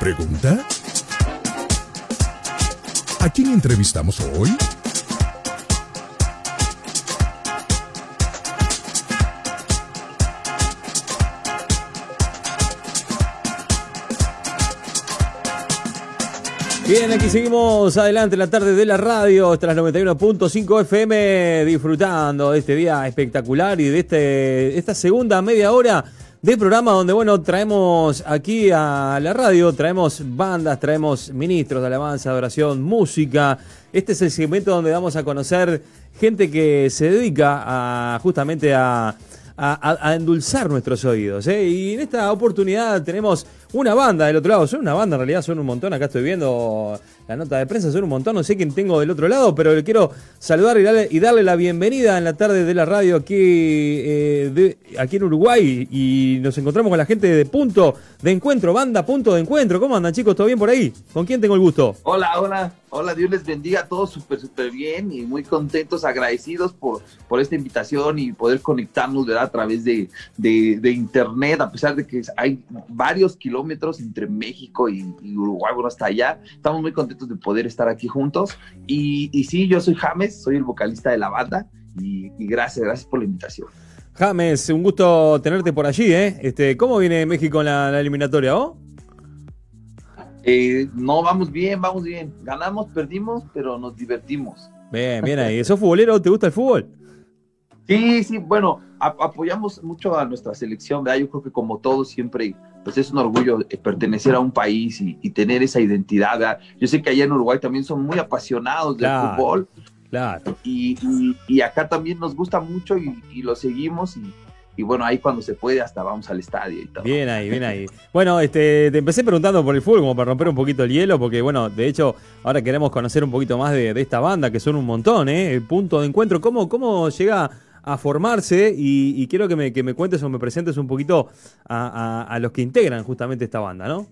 ¿Pregunta? ¿A quién entrevistamos hoy? Bien, aquí seguimos adelante en la tarde de la radio, las 91.5 FM, disfrutando de este día espectacular y de este, esta segunda media hora de programa donde, bueno, traemos aquí a la radio, traemos bandas, traemos ministros de alabanza, adoración, música. Este es el segmento donde vamos a conocer gente que se dedica a justamente a, endulzar nuestros oídos. ¿eh? Y en esta oportunidad tenemos una banda del otro lado. Son una banda, en realidad son un montón. Acá estoy viendo la nota de prensa, son un montón. No sé quién tengo del otro lado, pero le quiero saludar y darle, la bienvenida en la tarde de la radio aquí, eh, aquí en Uruguay. Y nos encontramos con la gente de Punto de Encuentro, banda Punto de Encuentro. ¿Cómo andan, chicos? ¿Todo bien por ahí? ¿Con quién tengo el gusto? Hola, hola. Hola, Dios les bendiga todos súper, súper bien y muy contentos, agradecidos por, por esta invitación y poder conectarnos ¿verdad? a través de, de, internet, a pesar de que hay varios kilómetros entre México y, Uruguay, bueno, hasta allá. Estamos muy contentos de poder estar aquí juntos. Y, y sí, yo soy James, soy el vocalista de la banda y, gracias, gracias por la invitación. James, un gusto tenerte por allí, ¿eh? Este, ¿Cómo viene México en la, eliminatoria, oh? Eh, no, vamos bien, vamos bien. Ganamos, perdimos, pero nos divertimos. Bien, bien ahí. ¿Sos futbolero? ¿Te gusta el fútbol? Sí, sí, bueno, apoyamos mucho a nuestra selección, ¿verdad? Yo creo que como todos siempre, pues es un orgullo eh, pertenecer a un país y, tener esa identidad, ¿verdad? Yo sé que allá en Uruguay también son muy apasionados del fútbol. Claro. Y, y, acá también nos gusta mucho y, lo seguimos y, bueno, ahí cuando se puede hasta vamos al estadio y todo. Bien ahí, bien ahí. Bueno, este, te empecé preguntando por el fútbol como para romper un poquito el hielo, porque bueno, de hecho, ahora queremos conocer un poquito más de, esta banda, que son un montón, ¿eh? El punto de encuentro. ¿Cómo, cómo llega a formarse? Y, quiero que me, que me, cuentes o me presentes un poquito a, los que integran justamente esta banda, ¿no?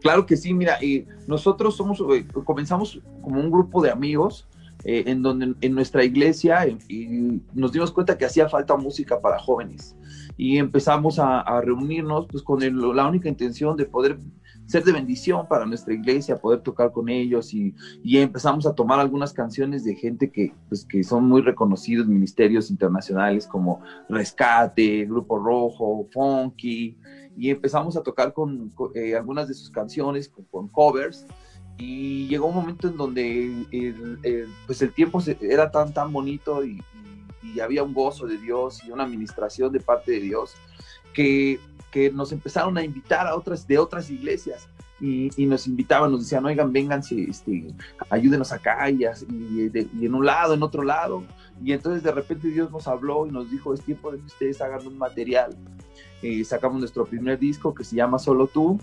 Claro que sí, mira, eh, nosotros somos, eh, comenzamos como un grupo de amigos eh, en donde en nuestra iglesia y nos dimos cuenta que hacía falta música para jóvenes y empezamos a, reunirnos pues con la única intención de poder ser de bendición para nuestra iglesia, poder tocar con ellos y, y, empezamos a tomar algunas canciones de gente que, pues, que son muy reconocidos, ministerios internacionales como Rescate, Grupo Rojo, Funky, y empezamos a tocar con, eh, algunas de sus canciones con covers. Y llegó un momento en donde el, pues el tiempo era tan, tan bonito y, había un gozo de Dios y una administración de parte de Dios que, que nos empezaron a invitar a otras, de otras iglesias. Y, nos invitaban, nos decían, oigan, vénganse, este, ayúdenos acá y, y, en un lado, en otro lado. Y entonces de repente Dios nos habló y nos dijo, es tiempo de que ustedes hagan un material. Eh, sacamos nuestro primer disco que se llama Solo tú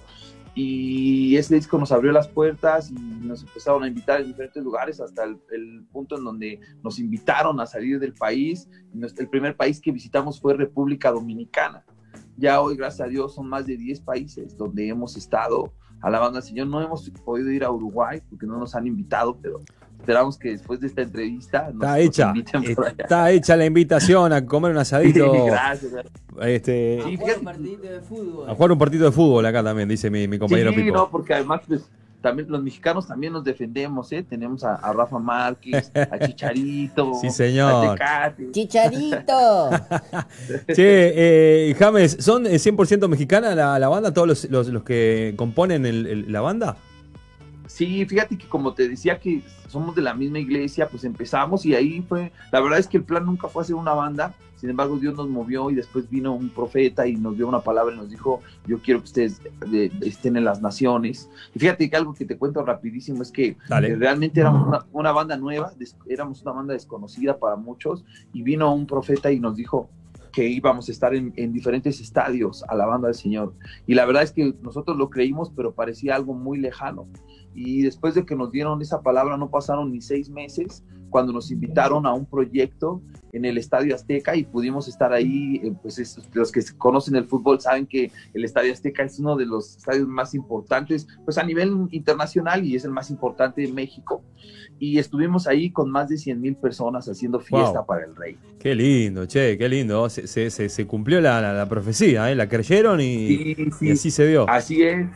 y ese disco nos abrió las puertas y nos empezaron a invitar en diferentes lugares hasta el, punto en donde nos invitaron a salir del país. El primer país que visitamos fue República Dominicana. Ya hoy, gracias a Dios, son más de 10 países donde hemos estado alabando al Señor. No hemos podido ir a Uruguay porque no nos han invitado, pero esperamos que después de esta entrevista nos, está hecha, está hecha la invitación a comer un asadito. gracias. Este, a jugar un partido de fútbol. A jugar un partido de fútbol acá también, dice mi, mi compañero sí, no, porque además pues, también los mexicanos también nos defendemos, ¿eh? Tenemos a, Rafa Márquez, a Chicharito, sí, señor. A Chicharito. che, eh, James, ¿son 100% eh, mexicana la, la, banda, todos los, los, los que componen el, la banda? Sí, fíjate que como te decía que somos de la misma iglesia, pues empezamos y ahí fue, la verdad es que el plan nunca fue hacer una banda, sin embargo Dios nos movió y después vino un profeta y nos dio una palabra y nos dijo, yo quiero que ustedes estén en las naciones. Y fíjate que algo que te cuento rapidísimo es que eh, realmente éramos una, banda nueva, éramos una banda desconocida para muchos y vino un profeta y nos dijo, que íbamos a estar en, en, diferentes estadios alabando al Señor. Y la verdad es que nosotros lo creímos, pero parecía algo muy lejano y después de que nos dieron esa palabra no pasaron ni seis meses cuando nos invitaron a un proyecto en el Estadio Azteca y pudimos estar ahí, eh, pues los que conocen el fútbol saben que el Estadio Azteca es uno de los estadios más importantes, pues a nivel internacional y es el más importante de México. Y estuvimos ahí con más de 100 mil personas haciendo fiesta para el rey. Qué lindo, che, qué lindo. Se, se, se cumplió la, la, profecía, ¿eh? la creyeron y, y así se dio. Así es.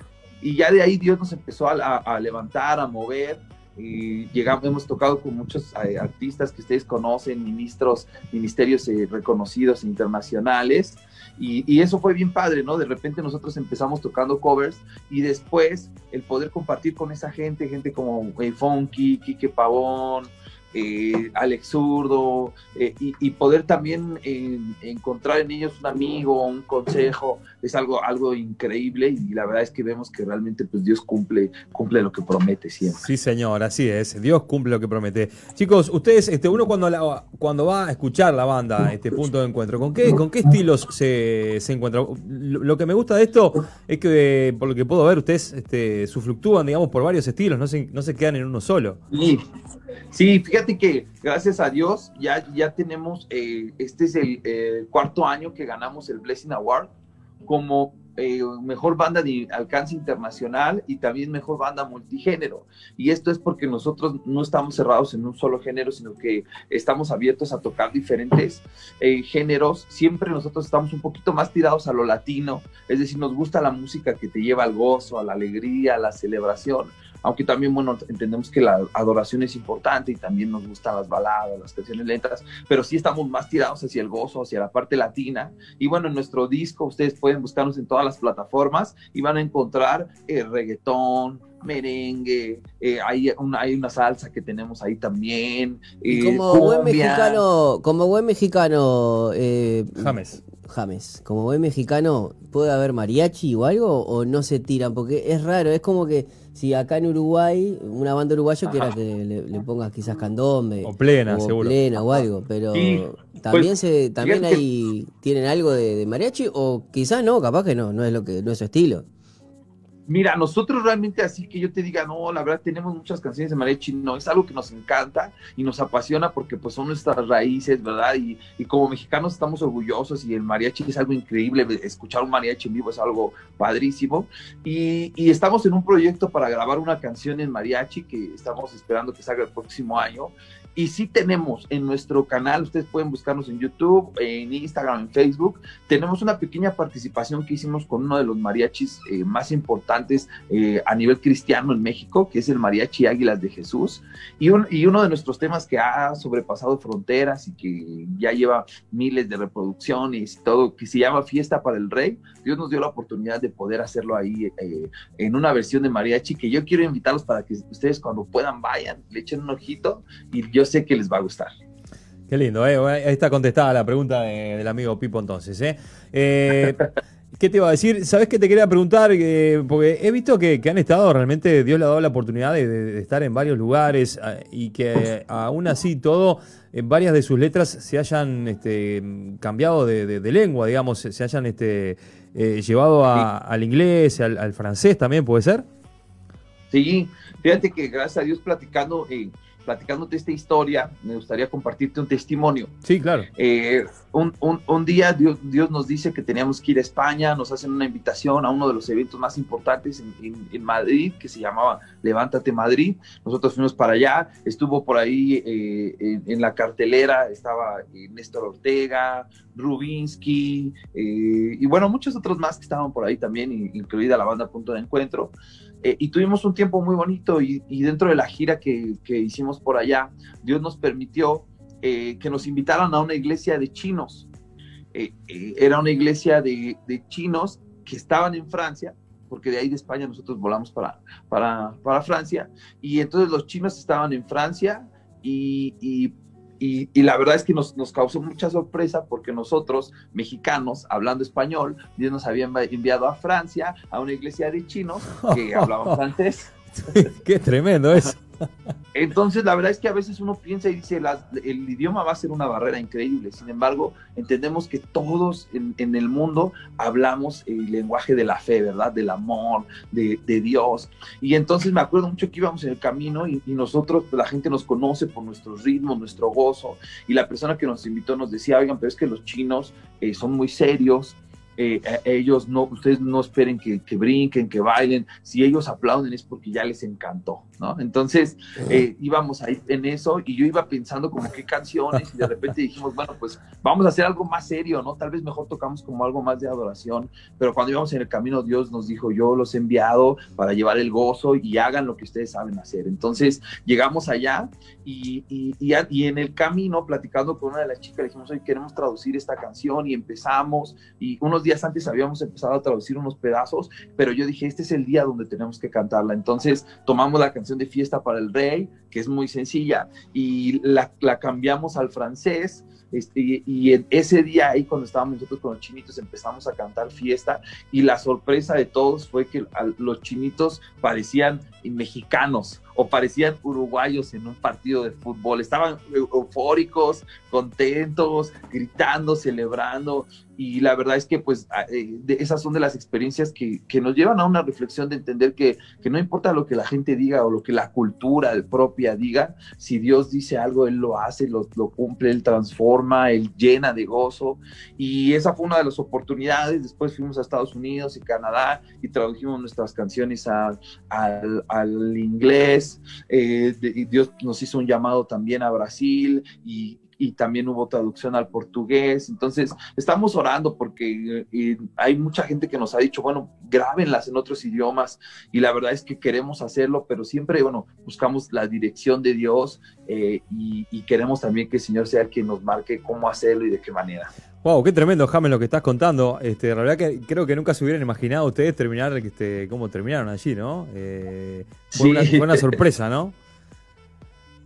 Y ya de ahí Dios nos empezó a, levantar, a mover, y llegamos, hemos tocado con muchos eh, artistas que ustedes conocen, ministros, ministerios eh, reconocidos internacionales, y, y, eso fue bien padre, ¿no? De repente nosotros empezamos tocando covers y después el poder compartir con esa gente, gente como eh, Funky, Kike Pavón, eh, Alex Zurdo, eh, y, poder también eh, encontrar en ellos un amigo, un consejo, es algo, algo increíble y la verdad es que vemos que realmente pues Dios cumple, cumple lo que promete siempre. Sí, señor, así es, Dios cumple lo que promete. Chicos, ustedes, este, uno cuando, cuando va a escuchar la banda, este punto de encuentro, ¿con qué, con qué estilos se, se encuentra? Lo, que me gusta de esto es que, por lo que puedo ver, ustedes este, fluctúan, digamos, por varios estilos, no se, no se quedan en uno solo. Sí, sí fíjate que gracias a Dios ya, ya tenemos, eh, este es el cuarto año que ganamos el Blessing Award como eh, mejor banda de alcance internacional y también mejor banda multigénero. Y esto es porque nosotros no estamos cerrados en un solo género, sino que estamos abiertos a tocar diferentes eh, géneros. Siempre nosotros estamos un poquito más tirados a lo latino, es decir, nos gusta la música que te lleva al gozo, a la alegría, a la celebración aunque también, bueno, entendemos que la adoración es importante y también nos gustan las baladas, las canciones lentas, pero sí estamos más tirados hacia el gozo, hacia la parte latina. Y bueno, en nuestro disco ustedes pueden buscarnos en todas las plataformas y van a encontrar el eh, reggaetón, merengue, eh, hay, una, hay una salsa que tenemos ahí también. Eh, como buen mexicano, como buen mexicano, James. James, como buen mexicano, ¿puede haber mariachi o algo o no se tiran? Porque es raro, es como que si acá en Uruguay, una banda uruguaya quiera que le, pongas quizás candombe. O plena, seguro. plena o algo, pero también pues, se también hay, tienen algo de, de, mariachi o quizás no, capaz que no, no es lo que no es su estilo. Mira, nosotros realmente así que yo te diga, no, la verdad tenemos muchas canciones de mariachi, no, es algo que nos encanta y nos apasiona porque pues son nuestras raíces, ¿verdad? Y, y como mexicanos estamos orgullosos y el mariachi es algo increíble, escuchar un mariachi en vivo es algo padrísimo. Y, y estamos en un proyecto para grabar una canción en mariachi que estamos esperando que salga el próximo año y sí tenemos en nuestro canal, ustedes pueden buscarnos en YouTube, en Instagram, en Facebook, tenemos una pequeña participación que hicimos con uno de los mariachis eh, más importantes eh, a nivel cristiano en México, que es el Mariachi Águilas de Jesús. Y, y uno de nuestros temas que ha sobrepasado fronteras y que ya lleva miles de reproducciones y todo, que se llama Fiesta para el Rey, Dios nos dio la oportunidad de poder hacerlo ahí eh, en una versión de mariachi que yo quiero invitarlos para que ustedes cuando puedan vayan, le echen un ojito y yo sé que les va a gustar. Qué lindo, ¿eh? ahí está contestada la pregunta del amigo Pipo entonces. ¿eh? eh qué te iba a decir? ¿Sabes qué te quería preguntar? Eh, porque he visto que, han estado, realmente Dios le ha dado la oportunidad de, estar en varios lugares y que aún así todo, en varias de sus letras se hayan este, cambiado de, lengua, digamos, se, hayan este, llevado al inglés, al, francés también, ¿puede ser? Sí, fíjate que gracias a Dios platicando platicándote esta historia, me gustaría compartirte un testimonio. Sí, claro. Eh, un, un, un, día Dios, Dios, nos dice que teníamos que ir a España, nos hacen una invitación a uno de los eventos más importantes en, en, Madrid, que se llamaba Levántate Madrid. Nosotros fuimos para allá, estuvo por ahí eh, en, la cartelera, estaba eh, Néstor Ortega, Rubinsky, y bueno, muchos otros más que estaban por ahí también, incluida la banda Punto de Encuentro. Eh, y tuvimos un tiempo muy bonito y, dentro de la gira que, hicimos por allá, Dios nos permitió eh, que nos invitaran a una iglesia de chinos. Eh, era una iglesia de, chinos que estaban en Francia, porque de ahí de España nosotros volamos para, para, para Francia, y entonces los chinos estaban en Francia y y, la verdad es que nos, nos, causó mucha sorpresa porque nosotros, mexicanos, hablando español, Dios nos había enviado a Francia, a una iglesia de chinos que hablaban francés. Qué tremendo eso. Entonces, la verdad es que a veces uno piensa y dice, el idioma va a ser una barrera increíble. Sin embargo, entendemos que todos en, el mundo hablamos el lenguaje de la fe, ¿verdad? Del amor, de, Dios. Y entonces me acuerdo mucho que íbamos en el camino y, nosotros, pues, la gente nos conoce por nuestros ritmos, nuestro gozo. Y la persona que nos invitó nos decía, oigan, pero es que los chinos eh, son muy serios eh, ellos no, ustedes no esperen que, que, brinquen, que bailen, si ellos aplauden es porque ya les encantó, ¿no? Entonces eh, íbamos ahí en eso y yo iba pensando como qué canciones y de repente dijimos, bueno, pues vamos a hacer algo más serio, ¿no? Tal vez mejor tocamos como algo más de adoración, pero cuando íbamos en el camino Dios nos dijo, yo los he enviado para llevar el gozo y hagan lo que ustedes saben hacer. Entonces llegamos allá y, y, y, en el camino platicando con una de las chicas le dijimos, hoy queremos traducir esta canción y empezamos y unos días antes habíamos empezado a traducir unos pedazos, pero yo dije, este es el día donde tenemos que cantarla. Entonces tomamos la canción de Fiesta para el Rey, que es muy sencilla, y la, la cambiamos al francés. Este, y en ese día ahí cuando estábamos nosotros con los chinitos empezamos a cantar fiesta y la sorpresa de todos fue que los chinitos parecían mexicanos o parecían uruguayos en un partido de fútbol. Estaban eufóricos, contentos, gritando, celebrando y la verdad es que pues eh, esas son de las experiencias que, que, nos llevan a una reflexión de entender que, que, no importa lo que la gente diga o lo que la cultura propia diga, si Dios dice algo, Él lo hace, lo, lo cumple, Él transforma, Él llena de gozo y esa fue una de las oportunidades, después fuimos a Estados Unidos y Canadá y tradujimos nuestras canciones a, al, al, inglés, eh, y Dios nos hizo un llamado también a Brasil y y también hubo traducción al portugués. Entonces, estamos orando porque eh, hay mucha gente que nos ha dicho, bueno, grábenlas en otros idiomas y la verdad es que queremos hacerlo, pero siempre, bueno, buscamos la dirección de Dios eh, y, queremos también que el Señor sea el que nos marque cómo hacerlo y de qué manera. Wow, qué tremendo, James, lo que estás contando. Este, la verdad que creo que nunca se hubieran imaginado ustedes terminar este, cómo terminaron allí, ¿no? Eh, fue, una, fue una sorpresa, ¿no?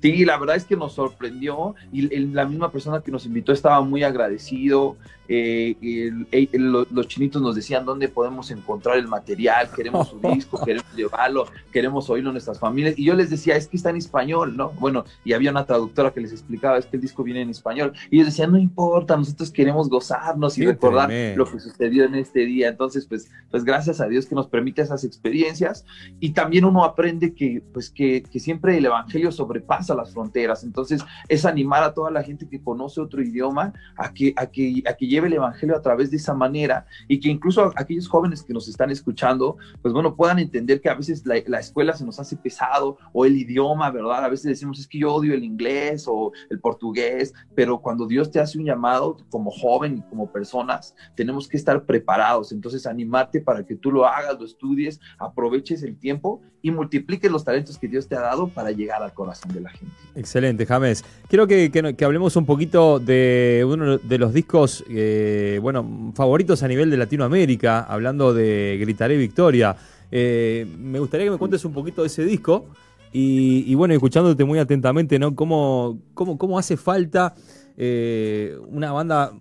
Sí, la verdad es que nos sorprendió y la misma persona que nos invitó estaba muy agradecido. Eh, los chinitos nos decían dónde podemos encontrar el material, queremos su disco, queremos llevarlo, queremos oírlo en nuestras familias. Y yo les decía, es que está en español, ¿no? Bueno, y había una traductora que les explicaba, es que el disco viene en español. Y ellos decían, no importa, nosotros queremos gozarnos y recordar lo que sucedió en este día. Entonces, pues, pues gracias a Dios que nos permite esas experiencias. Y también uno aprende que, pues, que, que siempre el Evangelio sobrepasa las fronteras. Entonces, es animar a toda la gente que conoce otro idioma a que, a que, a que lleve el Evangelio a través de esa manera y que incluso aquellos jóvenes que nos están escuchando, pues bueno, puedan entender que a veces la, escuela se nos hace pesado o el idioma, ¿verdad? A veces decimos, es que yo odio el inglés o el portugués, pero cuando Dios te hace un llamado como joven y como personas, tenemos que estar preparados. Entonces, animarte para que tú lo hagas, lo estudies, aproveches el tiempo y multipliques los talentos que Dios te ha dado para llegar al corazón de la gente. Excelente, James. Quiero que, que hablemos un poquito de uno de los discos eh, bueno, favoritos a nivel de Latinoamérica, hablando de Gritaré Victoria. Eh, me gustaría que me cuentes un poquito de ese disco y, bueno, escuchándote muy atentamente, ¿no? ¿Cómo, cómo, cómo hace falta eh, una banda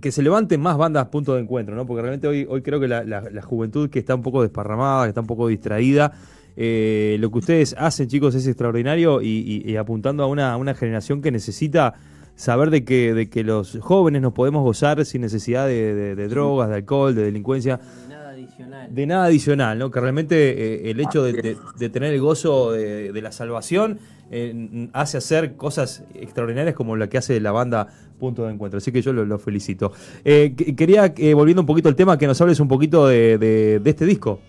que se levanten más bandas punto de encuentro, ¿no? Porque realmente hoy, hoy creo que la, juventud que está un poco desparramada, que está un poco distraída, lo que ustedes hacen, chicos, es extraordinario y, apuntando a una, una generación que necesita saber de que, de que los jóvenes nos podemos gozar sin necesidad de, drogas, de alcohol, de delincuencia. De nada adicional. De nada adicional, ¿no? Que realmente eh, el hecho de, tener el gozo de, la salvación eh, hace hacer cosas extraordinarias como la que hace la banda Punto de Encuentro. Así que yo lo, felicito. Eh, quería, volviendo un poquito al tema, que nos hables un poquito de este disco.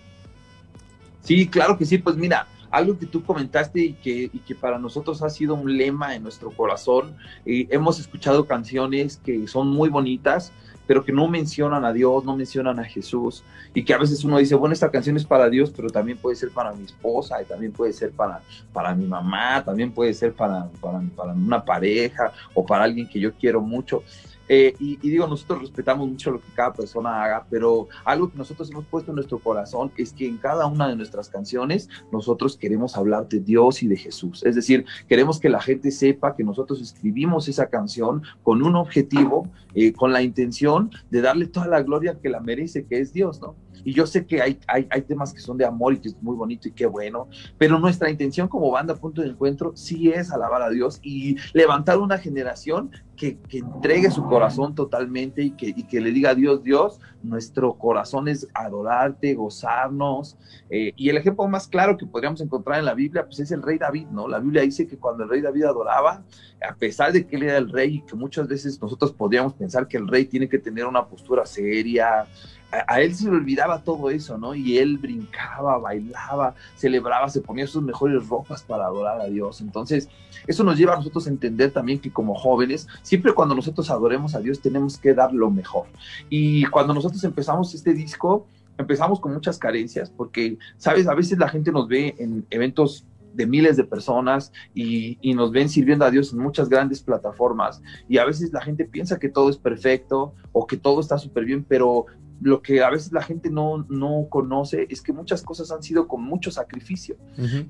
Sí, claro que sí. Pues mira, algo que tú comentaste y que, y que para nosotros ha sido un lema en nuestro corazón. Eh, hemos escuchado canciones que son muy bonitas, pero que no mencionan a Dios, no mencionan a Jesús, y que a veces uno dice, bueno, esta canción es para Dios, pero también puede ser para mi esposa, y también puede ser para, para mi mamá, también puede ser para, para, para una pareja o para alguien que yo quiero mucho. Eh, y, digo, nosotros respetamos mucho lo que cada persona haga, pero algo que nosotros hemos puesto en nuestro corazón es que en cada una de nuestras canciones nosotros queremos hablar de Dios y de Jesús. Es decir, queremos que la gente sepa que nosotros escribimos esa canción con un objetivo, eh, con la intención de darle toda la gloria que la merece, que es Dios, ¿no? Y yo sé que hay, hay, hay, temas que son de amor y que es muy bonito y qué bueno, pero nuestra intención como banda Punto de Encuentro sí es alabar a Dios y levantar una generación que, que entregue su corazón totalmente y que, y que, le diga a Dios, Dios, nuestro corazón es adorarte, gozarnos. Eh, y el ejemplo más claro que podríamos encontrar en la Biblia, pues es el rey David, ¿no? La Biblia dice que cuando el rey David adoraba, a pesar de que él era el rey y que muchas veces nosotros podríamos pensar que el rey tiene que tener una postura seria, a, él se le olvidaba todo eso, ¿no? Y él brincaba, bailaba, celebraba, se ponía sus mejores ropas para adorar a Dios. Entonces, eso nos lleva a nosotros a entender también que como jóvenes, siempre cuando nosotros adoremos a Dios tenemos que dar lo mejor. Y cuando nosotros empezamos este disco, empezamos con muchas carencias, porque, sabes, a veces la gente nos ve en eventos de miles de personas y, y, nos ven sirviendo a Dios en muchas grandes plataformas y a veces la gente piensa que todo es perfecto o que todo está súper bien, pero lo que a veces la gente no, no conoce es que muchas cosas han sido con mucho sacrificio.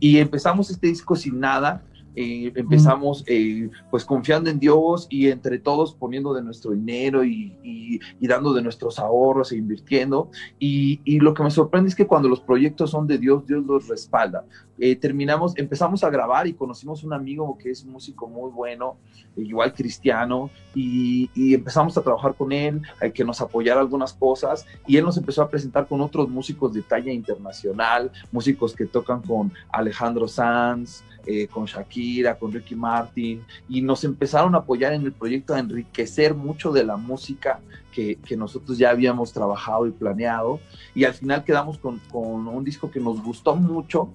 Y empezamos este disco sin nada, eh, empezamos eh, pues confiando en Dios y entre todos poniendo de nuestro dinero y, y, dando de nuestros ahorros e invirtiendo. Y, y, lo que me sorprende es que cuando los proyectos son de Dios, Dios los respalda. Eh, terminamos, empezamos a grabar y conocimos un amigo que es un músico muy bueno, igual cristiano, y, empezamos a trabajar con él, que nos apoyara algunas cosas, y él nos empezó a presentar con otros músicos de talla internacional, músicos que tocan con Alejandro Sanz, eh, con Shakira, con Ricky Martin, y nos empezaron a apoyar en el proyecto a enriquecer mucho de la música que, que nosotros ya habíamos trabajado y planeado, y al final quedamos con, con un disco que nos gustó mucho,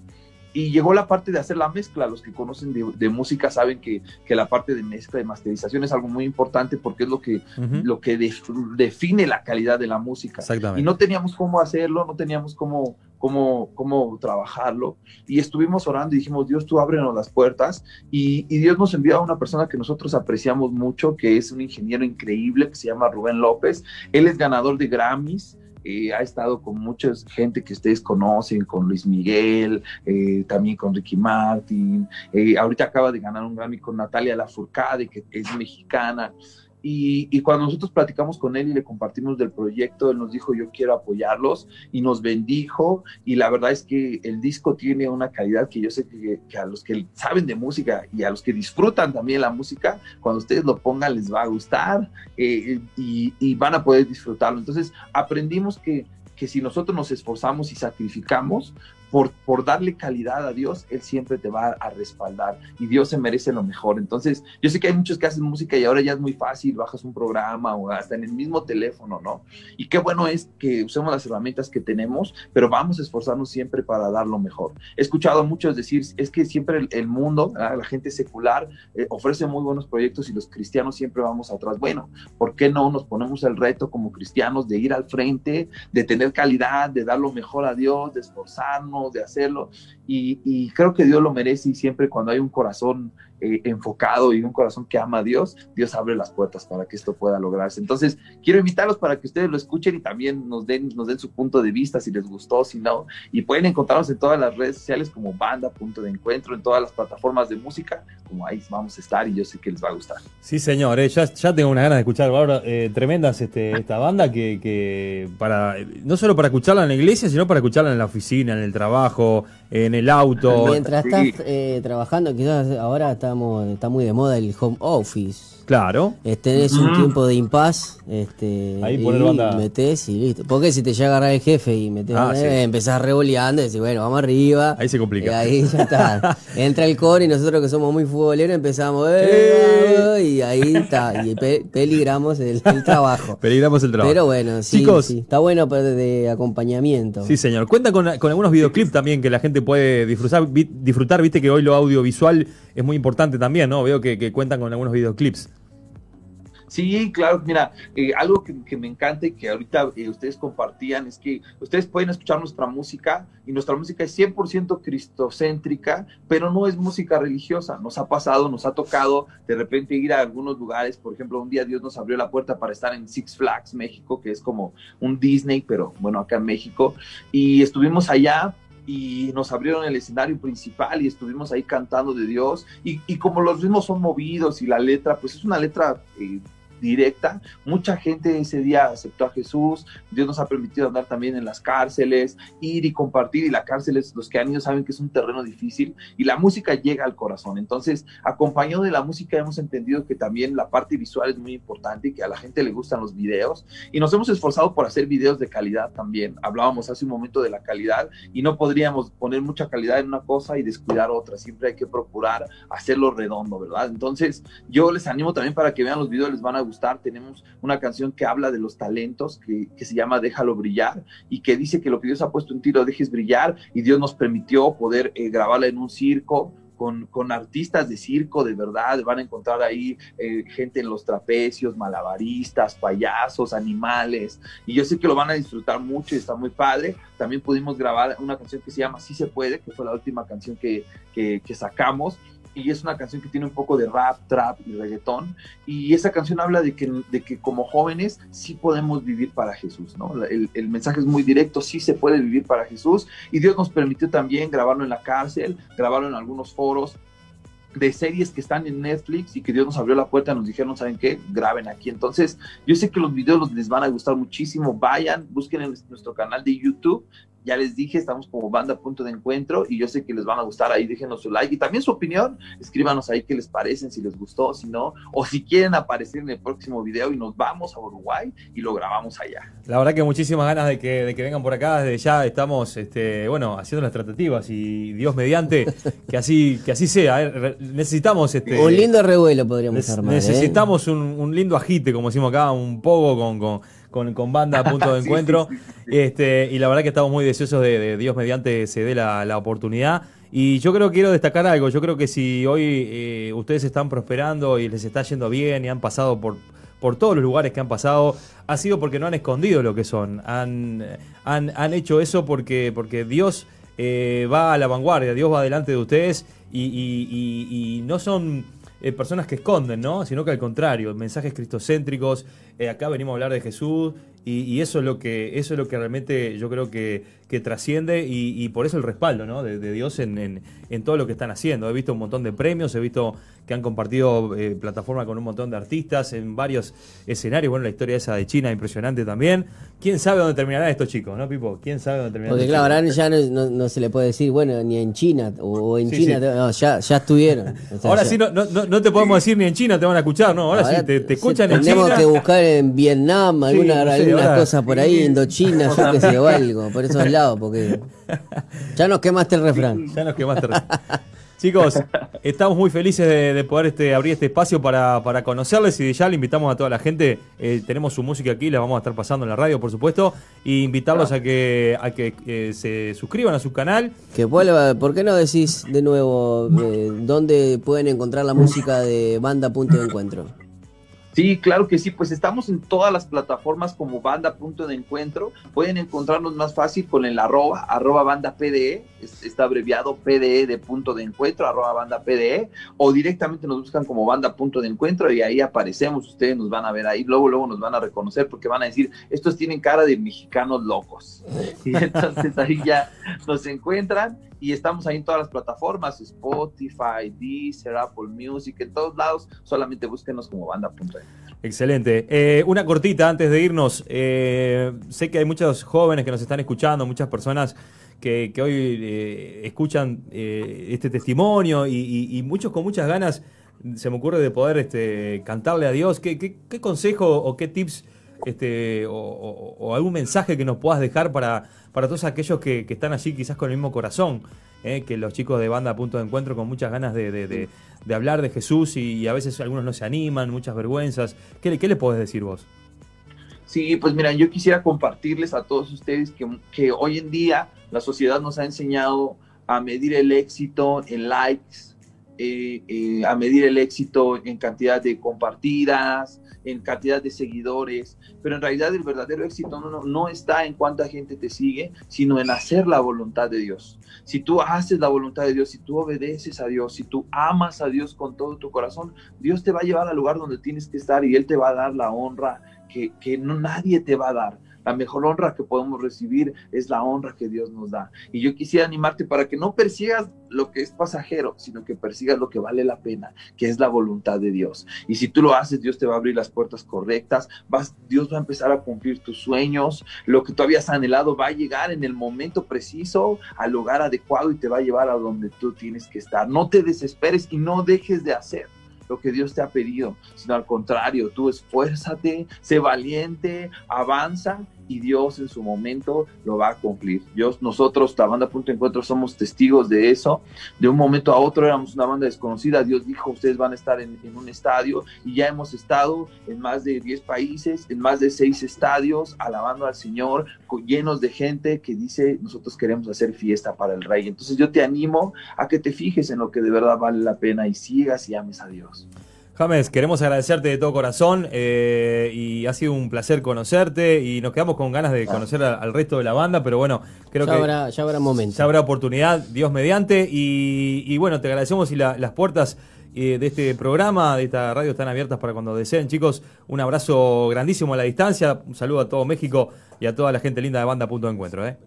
y llegó la parte de hacer la mezcla. Los que conocen de, música saben que, que, la parte de mezcla, de masterización es algo muy importante porque es lo que, lo que define la calidad de la música. Y no teníamos cómo hacerlo, no teníamos cómo, cómo, cómo trabajarlo. Y estuvimos orando y dijimos, Dios, tú ábrenos las puertas. Y, y Dios nos envió a una persona que nosotros apreciamos mucho, que es un ingeniero increíble, que se llama Rubén López. Él es ganador de Grammys. Eh, ha estado con mucha gente que ustedes conocen, con Luis Miguel, eh, también con Ricky Martin. Eh, ahorita acaba de ganar un Grammy con Natalia Lafourcade, que es mexicana. Y, cuando nosotros platicamos con él y le compartimos del proyecto, él nos dijo, yo quiero apoyarlos y nos bendijo. Y la verdad es que el disco tiene una calidad que yo sé que, a los que saben de música y a los que disfrutan también la música, cuando ustedes lo pongan les va a gustar eh, y, y van a poder disfrutarlo. Entonces aprendimos que que si nosotros nos esforzamos y sacrificamos, por, darle calidad a Dios, Él siempre te va a respaldar y Dios se merece lo mejor. Entonces, yo sé que hay muchos que hacen música y ahora ya es muy fácil, bajas un programa o hasta en el mismo teléfono, ¿no? Y qué bueno es que usemos las herramientas que tenemos, pero vamos a esforzarnos siempre para dar lo mejor. He escuchado a muchos decir, es que siempre el, mundo, la gente secular, eh, ofrece muy buenos proyectos y los cristianos siempre vamos atrás. Bueno, ¿por qué no nos ponemos el reto como cristianos de ir al frente, de tener calidad, de dar lo mejor a Dios, de esforzarnos? De hacerlo y, creo que Dios lo merece y siempre cuando hay un corazón eh, enfocado y un corazón que ama a Dios, Dios abre las puertas para que esto pueda lograrse. Entonces, quiero invitarlos para que ustedes lo escuchen y también nos den, nos den su punto de vista, si les gustó, si no, y pueden encontrarnos en todas las redes sociales como banda, punto de encuentro, en todas las plataformas de música, como ahí vamos a estar y yo sé que les va a gustar. Sí, señor, eh, ya, ya tengo una ganas de escuchar ahora eh, tremendas este, esta banda que, que para no solo para escucharla en la iglesia, sino para escucharla en la oficina, en el trabajo, en el auto. Mientras estás eh, trabajando, quizás ahora está muy de moda el home office. Claro. Este es un tiempo de impas. Este, Ahí poner banda. metés y listo. Porque si te llega a agarrar el jefe y metés ah, empezás revoleando y decís, bueno, vamos arriba. Ahí se complica. ahí ya está. Entra el core y nosotros que somos muy futboleros empezamos, eh, y ahí está. Y peligramos el, trabajo. peligramos el trabajo. Pero bueno, sí, Chicos, está bueno de acompañamiento. Sí, señor. Cuenta con, con algunos videoclips también que la gente puede disfrutar, disfrutar. Viste que hoy lo audiovisual es muy importante también, ¿no? Veo que, que cuentan con algunos videoclips. Sí, claro, mira, eh, algo que, me encanta y que ahorita eh, ustedes compartían es que ustedes pueden escuchar nuestra música y nuestra música es 100% cristocéntrica, pero no es música religiosa. Nos ha pasado, nos ha tocado de repente ir a algunos lugares, por ejemplo, un día Dios nos abrió la puerta para estar en Six Flags, México, que es como un Disney, pero bueno, acá en México, y estuvimos allá y nos abrieron el escenario principal y estuvimos ahí cantando de Dios. Y, como los ritmos son movidos y la letra, pues es una letra... Eh, directa. Mucha gente ese día aceptó a Jesús, Dios nos ha permitido andar también en las cárceles, ir y compartir, y la cárcel es, los que han ido saben que es un terreno difícil, y la música llega al corazón. Entonces, acompañado de la música hemos entendido que también la parte visual es muy importante y que a la gente le gustan los videos, y nos hemos esforzado por hacer videos de calidad también. Hablábamos hace un momento de la calidad, y no podríamos poner mucha calidad en una cosa y descuidar otra, siempre hay que procurar hacerlo redondo, ¿verdad? Entonces, yo les animo también para que vean los videos, les van a. Tenemos una canción que habla de los talentos, que, se llama Déjalo brillar, y que dice que lo que Dios ha puesto en ti lo dejes brillar, y Dios nos permitió poder eh, grabarla en un circo, con, con, artistas de circo de verdad, van a encontrar ahí eh, gente en los trapecios, malabaristas, payasos, animales, y yo sé que lo van a disfrutar mucho y está muy padre. También pudimos grabar una canción que se llama Sí se puede, que fue la última canción que, que sacamos, y es una canción que tiene un poco de rap, trap y reggaetón. Y esa canción habla de que, de que como jóvenes sí podemos vivir para Jesús, ¿no? El, el, mensaje es muy directo, sí se puede vivir para Jesús. Y Dios nos permitió también grabarlo en la cárcel, grabarlo en algunos foros de series que están en Netflix y que Dios nos abrió la puerta, nos dijeron, ¿saben qué? Graben aquí. Entonces, yo sé que los videos les van a gustar muchísimo. Vayan, busquen en nuestro canal de YouTube ya les dije, estamos como banda punto de encuentro y yo sé que les van a gustar ahí, déjenos su like y también su opinión, escríbanos ahí qué les parecen, si les gustó, si no, o si quieren aparecer en el próximo video y nos vamos a Uruguay y lo grabamos allá. La verdad que muchísimas ganas de que, de que vengan por acá, desde ya estamos, este, bueno, haciendo las tratativas y Dios mediante, que así, que así sea, ¿eh? necesitamos... Este, un lindo revuelo podríamos armar. Necesitamos ¿eh? un, un, lindo agite, como decimos acá, un poco con, con con, con banda a punto de encuentro. sí, sí, sí, este, y la verdad que estamos muy deseosos de, de Dios mediante se dé la, la, oportunidad. Y yo creo que quiero destacar algo. Yo creo que si hoy eh, ustedes están prosperando y les está yendo bien y han pasado por, por todos los lugares que han pasado, ha sido porque no han escondido lo que son. Han, han, han hecho eso porque, porque Dios eh, va a la vanguardia, Dios va delante de ustedes y, y, y, y no son eh, personas que esconden, ¿no? Sino que al contrario, mensajes cristocéntricos. Eh, acá venimos a hablar de Jesús y, y, eso es lo que eso es lo que realmente yo creo que, que trasciende y, y, por eso el respaldo, ¿no? De, de Dios en, en, en, todo lo que están haciendo. He visto un montón de premios, he visto que han compartido eh, plataforma con un montón de artistas en varios escenarios. Bueno, la historia esa de China impresionante también. ¿Quién sabe dónde terminarán estos chicos, no, Pipo? ¿Quién sabe dónde terminarán? Porque claro, ahora ya no, no, se le puede decir, bueno, ni en China o en sí, China, sí. No, ya, ya estuvieron. O sea, ahora ya. sí, no, no, no, te podemos decir ni en China te van a escuchar, no, ahora, ahora sí te, te escuchan en China. Tenemos que buscar en Vietnam alguna, sí, algunas ahora, cosas por ahí, Indochina, yo qué sé, o algo, por esos lados, porque ya nos quemaste el refrán. Ya nos quemaste el refrán. Chicos, estamos muy felices de, de poder este, abrir este espacio para, para, conocerles y ya le invitamos a toda la gente. Eh, tenemos su música aquí, la vamos a estar pasando en la radio, por supuesto, y invitarlos a que, a que eh, se suscriban a su canal. Que vuelva, ¿por qué no decís de nuevo eh, dónde pueden encontrar la música de Banda Punto de Encuentro? Sí, claro que sí, pues estamos en todas las plataformas como banda punto de encuentro. Pueden encontrarnos más fácil con el arroba, arroba banda PDE, está abreviado PDE de punto de encuentro, arroba banda PDE, o directamente nos buscan como banda punto de encuentro y ahí aparecemos, ustedes nos van a ver ahí, luego, luego nos van a reconocer porque van a decir, estos tienen cara de mexicanos locos. Y entonces ahí ya nos encuentran y estamos ahí en todas las plataformas, Spotify, Deezer, Apple Music, en todos lados, solamente búsquenos como banda. Excelente. Eh, una cortita antes de irnos. Eh, sé que hay muchos jóvenes que nos están escuchando, muchas personas que, hoy eh, escuchan eh, este testimonio y, muchos con muchas ganas, se me ocurre de poder este, cantarle a Dios. ¿Qué, qué, qué consejo o qué tips este, o, o, o, algún mensaje que nos puedas dejar para, para todos aquellos que, que están allí quizás con el mismo corazón, eh, que los chicos de banda a punto de encuentro con muchas ganas de, de, de, de hablar de Jesús y, y, a veces algunos no se animan, muchas vergüenzas. ¿Qué, qué le podés decir vos? Sí, pues mira, yo quisiera compartirles a todos ustedes que, que hoy en día la sociedad nos ha enseñado a medir el éxito en likes, eh, eh, a medir el éxito en cantidad de compartidas, en cantidad de seguidores, pero en realidad el verdadero éxito no, no, está en cuánta gente te sigue, sino en hacer la voluntad de Dios. Si tú haces la voluntad de Dios, si tú obedeces a Dios, si tú amas a Dios con todo tu corazón, Dios te va a llevar al lugar donde tienes que estar y Él te va a dar la honra que, que no nadie te va a dar La mejor honra que podemos recibir es la honra que Dios nos da. Y yo quisiera animarte para que no persigas lo que es pasajero, sino que persigas lo que vale la pena, que es la voluntad de Dios. Y si tú lo haces, Dios te va a abrir las puertas correctas, Dios va a empezar a cumplir tus sueños, lo que tú habías anhelado va a llegar en el momento preciso, al lugar adecuado y te va a llevar a donde tú tienes que estar. No te desesperes y no dejes de hacer lo que Dios te ha pedido, sino al contrario, tú esfuérzate, sé valiente, avanza y Dios en su momento lo va a cumplir. Dios, nosotros, la banda Punto Encuentro, somos testigos de eso. De un momento a otro éramos una banda desconocida. Dios dijo, ustedes van a estar en, un estadio y ya hemos estado en más de 10 países, en más de 6 estadios, alabando al Señor, llenos de gente que dice, nosotros queremos hacer fiesta para el Rey. Entonces yo te animo a que te fijes en lo que de verdad vale la pena y sigas y ames a Dios. James, queremos agradecerte de todo corazón eh, y ha sido un placer conocerte y nos quedamos con ganas de conocer al resto de la banda, pero bueno, creo ya que habrá, ya habrá momento. Ya habrá oportunidad, Dios mediante, y, bueno, te agradecemos y las puertas eh, de este programa, de esta radio están abiertas para cuando deseen, chicos. Un abrazo grandísimo a la distancia, un saludo a todo México y a toda la gente linda de Banda Punto de Encuentro. ¿eh?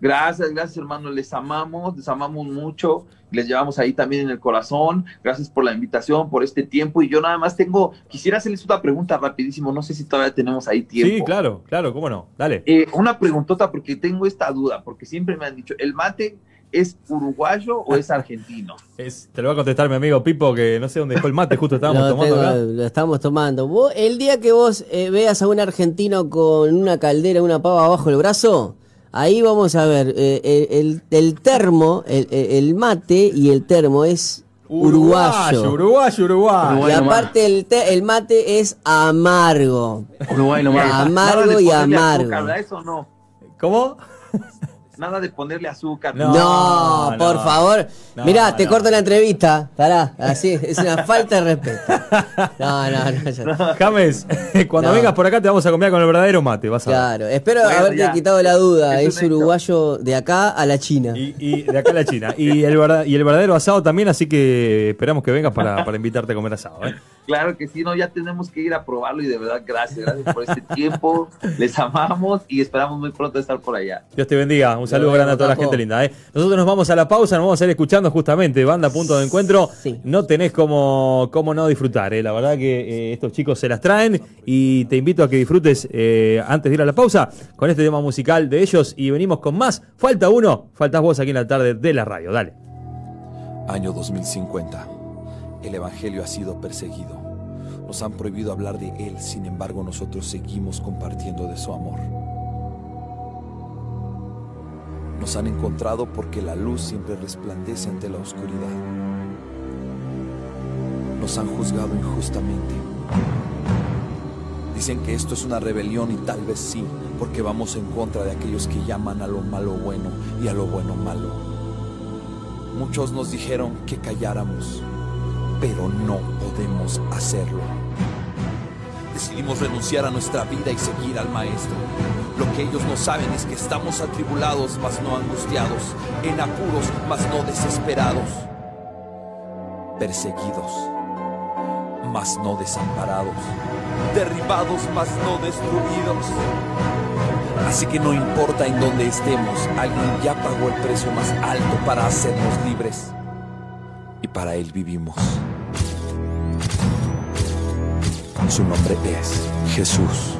Gracias, gracias hermano, les amamos, les amamos mucho, les llevamos ahí también en el corazón, gracias por la invitación, por este tiempo y yo nada más tengo, quisiera hacerles una pregunta rapidísimo, no sé si todavía tenemos ahí tiempo. Sí, claro, claro, cómo no, dale. Eh, una preguntota porque tengo esta duda, porque siempre me han dicho, ¿el mate es uruguayo o es argentino? Es, te lo va a contestar mi amigo Pipo, que no sé dónde fue el mate, justo estábamos tomando acá. Lo estamos tomando. el día que vos eh, veas a un argentino con una caldera, una pava abajo el brazo Ahí vamos a ver, eh, el, el, termo, el, mate y el termo es uruguayo. Uruguayo, uruguayo, Y aparte el, el mate es amargo. Uruguay nomás. Amargo y amargo. ¿Eso no? ¿Cómo? Nada de ponerle azúcar. No, por favor. Mira, te corto la entrevista. Pará, así, es una falta de respeto. No, no, no. James, cuando vengas por acá te vamos a comer con el verdadero mate, vas a Claro, espero haberte quitado la duda. Es, uruguayo de acá a la China. Y, de acá a la China. Y el, y el verdadero asado también, así que esperamos que vengas para, para invitarte a comer asado. ¿eh? Claro que sí, no, ya tenemos que ir a probarlo y de verdad, gracias, gracias por este tiempo. Les amamos y esperamos muy pronto estar por allá. Dios te bendiga. Un saludo grande a toda la gente linda. ¿eh? Nosotros nos vamos a la pausa, nos vamos a ir escuchando justamente Banda Punto de Encuentro. No tenés como, como no disfrutar. ¿eh? La verdad que eh, estos chicos se las traen y te invito a que disfrutes eh, antes de ir a la pausa con este tema musical de ellos y venimos con más. Falta uno, faltas vos aquí en la tarde de la radio. Dale. Año 2050 el Evangelio ha sido perseguido. Nos han prohibido hablar de Él, sin embargo nosotros seguimos compartiendo de su amor. Nos han encontrado porque la luz siempre resplandece ante la oscuridad. Nos han juzgado injustamente. Dicen que esto es una rebelión y tal vez sí, porque vamos en contra de aquellos que llaman a lo malo bueno y a lo bueno malo. Muchos nos dijeron que calláramos, pero no podemos hacerlo. Decidimos renunciar a nuestra vida y seguir al Maestro. Lo que ellos no saben es que estamos atribulados, mas no angustiados, en apuros, mas no desesperados, perseguidos, mas no desamparados, derribados, mas no destruidos. Así que no importa en dónde estemos, alguien ya pagó el precio más alto para hacernos libres. Y para Él vivimos. Su nombre es Jesús.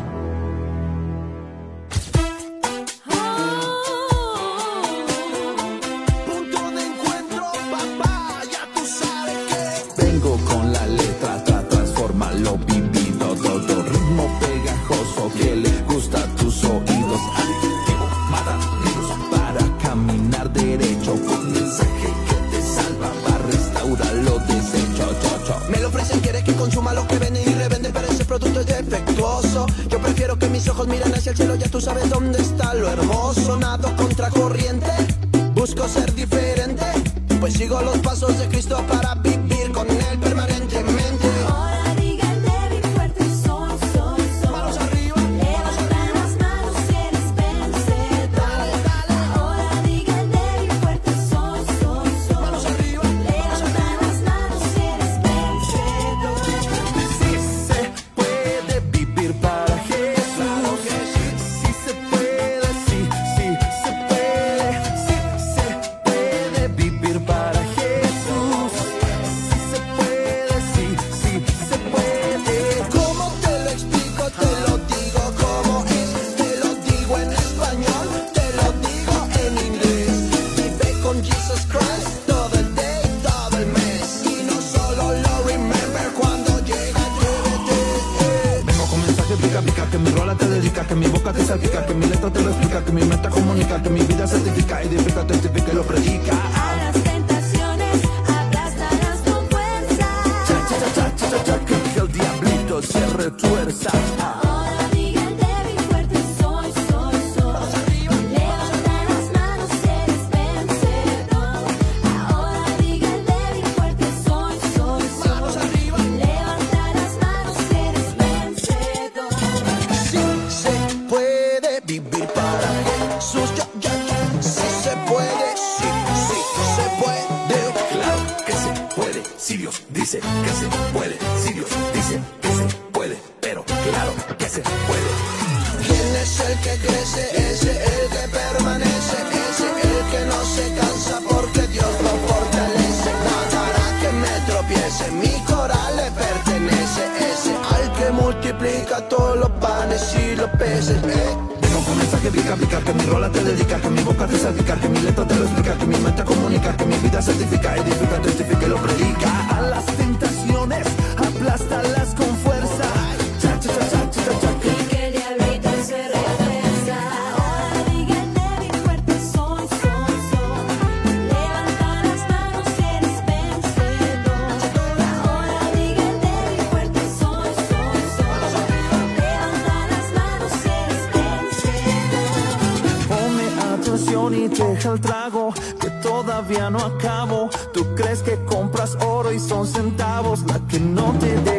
no acabo. Tú crees que compras oro y son centavos la que no te deja.